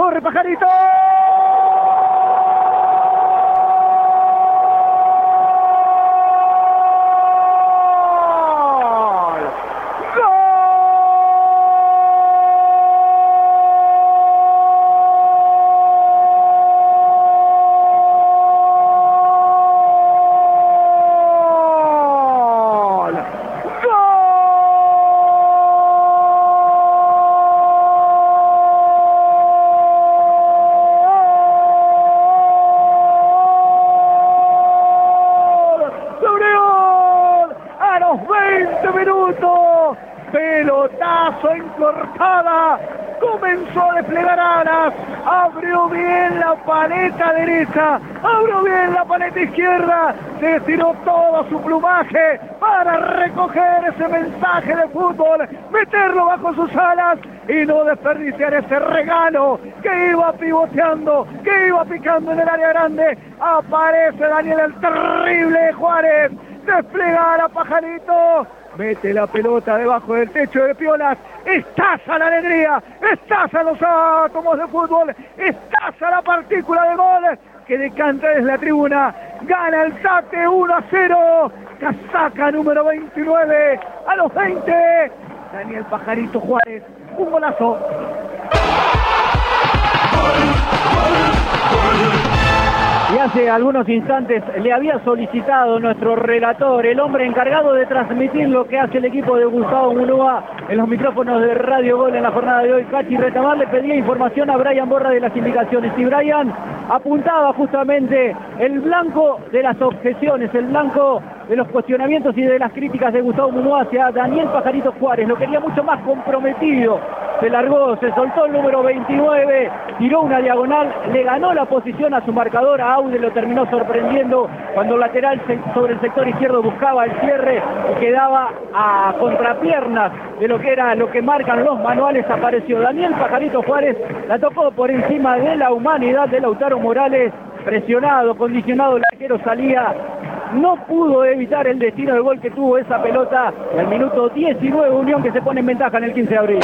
corre Pajarito. Pelotazo encortada, comenzó a desplegar alas, abrió bien la paleta derecha, abrió bien la paleta izquierda, se estiró todo su plumaje para recoger ese mensaje de fútbol, meterlo bajo sus alas y no desperdiciar ese regalo que iba pivoteando, que iba picando en el área grande. Aparece Daniel el terrible Juárez, desplega a Pajarito, Mete la pelota debajo del techo de Piolas. Estaza la alegría. Estaza los átomos de fútbol. Estaza la partícula de gol que decanta desde la tribuna. Gana el Tate 1 a 0. Casaca número 29 a los 20. Daniel Pajarito Juárez. Un golazo. Hace algunos instantes le había solicitado nuestro relator, el hombre encargado de transmitir lo que hace el equipo de Gustavo Munúa en los micrófonos de Radio Gol en la jornada de hoy. Cachi Retamar le pedía información a Brian Borra de las indicaciones y Brian apuntaba justamente el blanco de las objeciones, el blanco de los cuestionamientos y de las críticas de Gustavo Munúa hacia Daniel Pajarito Juárez. Lo quería mucho más comprometido se largó, se soltó el número 29, tiró una diagonal, le ganó la posición a su marcador, a Aude lo terminó sorprendiendo cuando el lateral sobre el sector izquierdo buscaba el cierre y quedaba a contrapiernas de lo que era lo que marcan los manuales, apareció Daniel Pajarito Juárez, la tocó por encima de la humanidad de Lautaro Morales, presionado, condicionado, el arquero salía no pudo evitar el destino del gol que tuvo esa pelota. el minuto 19 Unión que se pone en ventaja en el 15 de abril.